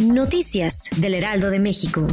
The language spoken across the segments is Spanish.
Noticias del Heraldo de México.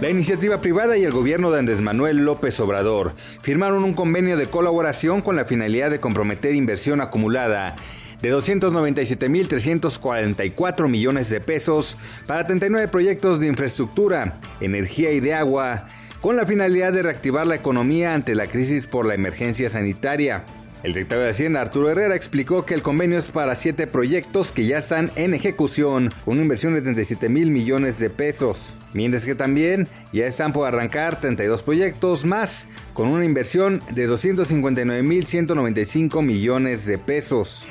La iniciativa privada y el gobierno de Andrés Manuel López Obrador firmaron un convenio de colaboración con la finalidad de comprometer inversión acumulada de 297.344 millones de pesos para 39 proyectos de infraestructura, energía y de agua, con la finalidad de reactivar la economía ante la crisis por la emergencia sanitaria. El director de Hacienda, Arturo Herrera, explicó que el convenio es para siete proyectos que ya están en ejecución, con una inversión de 37 mil millones de pesos. Mientras que también ya están por arrancar 32 proyectos más, con una inversión de 259 mil 195 millones de pesos.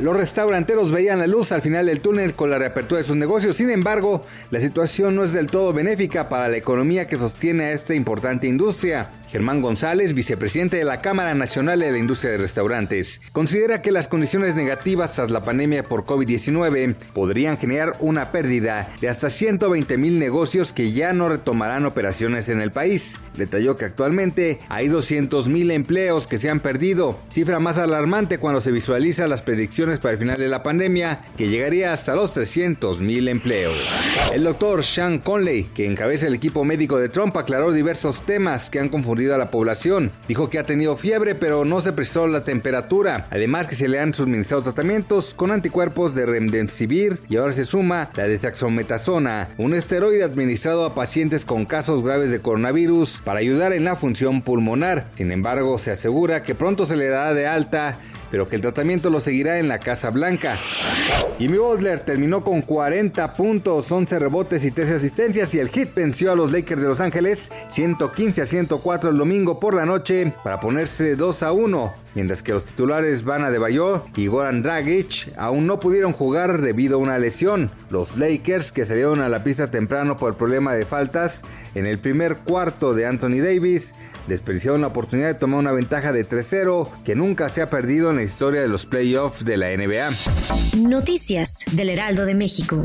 Los restauranteros veían la luz al final del túnel con la reapertura de sus negocios, sin embargo, la situación no es del todo benéfica para la economía que sostiene a esta importante industria. Germán González, vicepresidente de la Cámara Nacional de la Industria de Restaurantes, considera que las condiciones negativas tras la pandemia por COVID-19 podrían generar una pérdida de hasta 120 mil negocios que ya no retomarán operaciones en el país. Detalló que actualmente hay 200 mil empleos que se han perdido, cifra más alarmante cuando se visualiza las predicciones para el final de la pandemia, que llegaría hasta los 300 mil empleos. El doctor Sean Conley, que encabeza el equipo médico de Trump, aclaró diversos temas que han confundido a la población. Dijo que ha tenido fiebre, pero no se precisó la temperatura. Además que se le han suministrado tratamientos con anticuerpos de remdesivir y ahora se suma la dexametazona, un esteroide administrado a pacientes con casos graves de coronavirus para ayudar en la función pulmonar. Sin embargo, se asegura que pronto se le dará de alta pero que el tratamiento lo seguirá en la Casa Blanca. Jimmy Butler terminó con 40 puntos, 11 rebotes y 13 asistencias y el Heat venció a los Lakers de Los Ángeles 115 a 104 el domingo por la noche para ponerse 2 a 1, mientras que los titulares Van Adebayo y Goran Dragic aún no pudieron jugar debido a una lesión. Los Lakers que salieron a la pista temprano por el problema de faltas en el primer cuarto de Anthony Davis desperdiciaron la oportunidad de tomar una ventaja de 3-0 que nunca se ha perdido en la historia de los playoffs de la NBA. Noticias del Heraldo de México.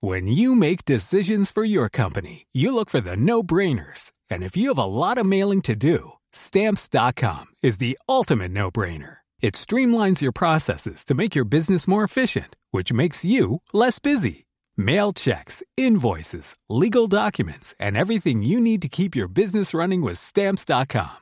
When you make decisions for your company, you look for the no-brainers. And if you have a lot of mailing to do, stamps.com is the ultimate no-brainer. It streamlines your processes to make your business more efficient, which makes you less busy. Mail checks, invoices, legal documents, and everything you need to keep your business running with Stamps.com.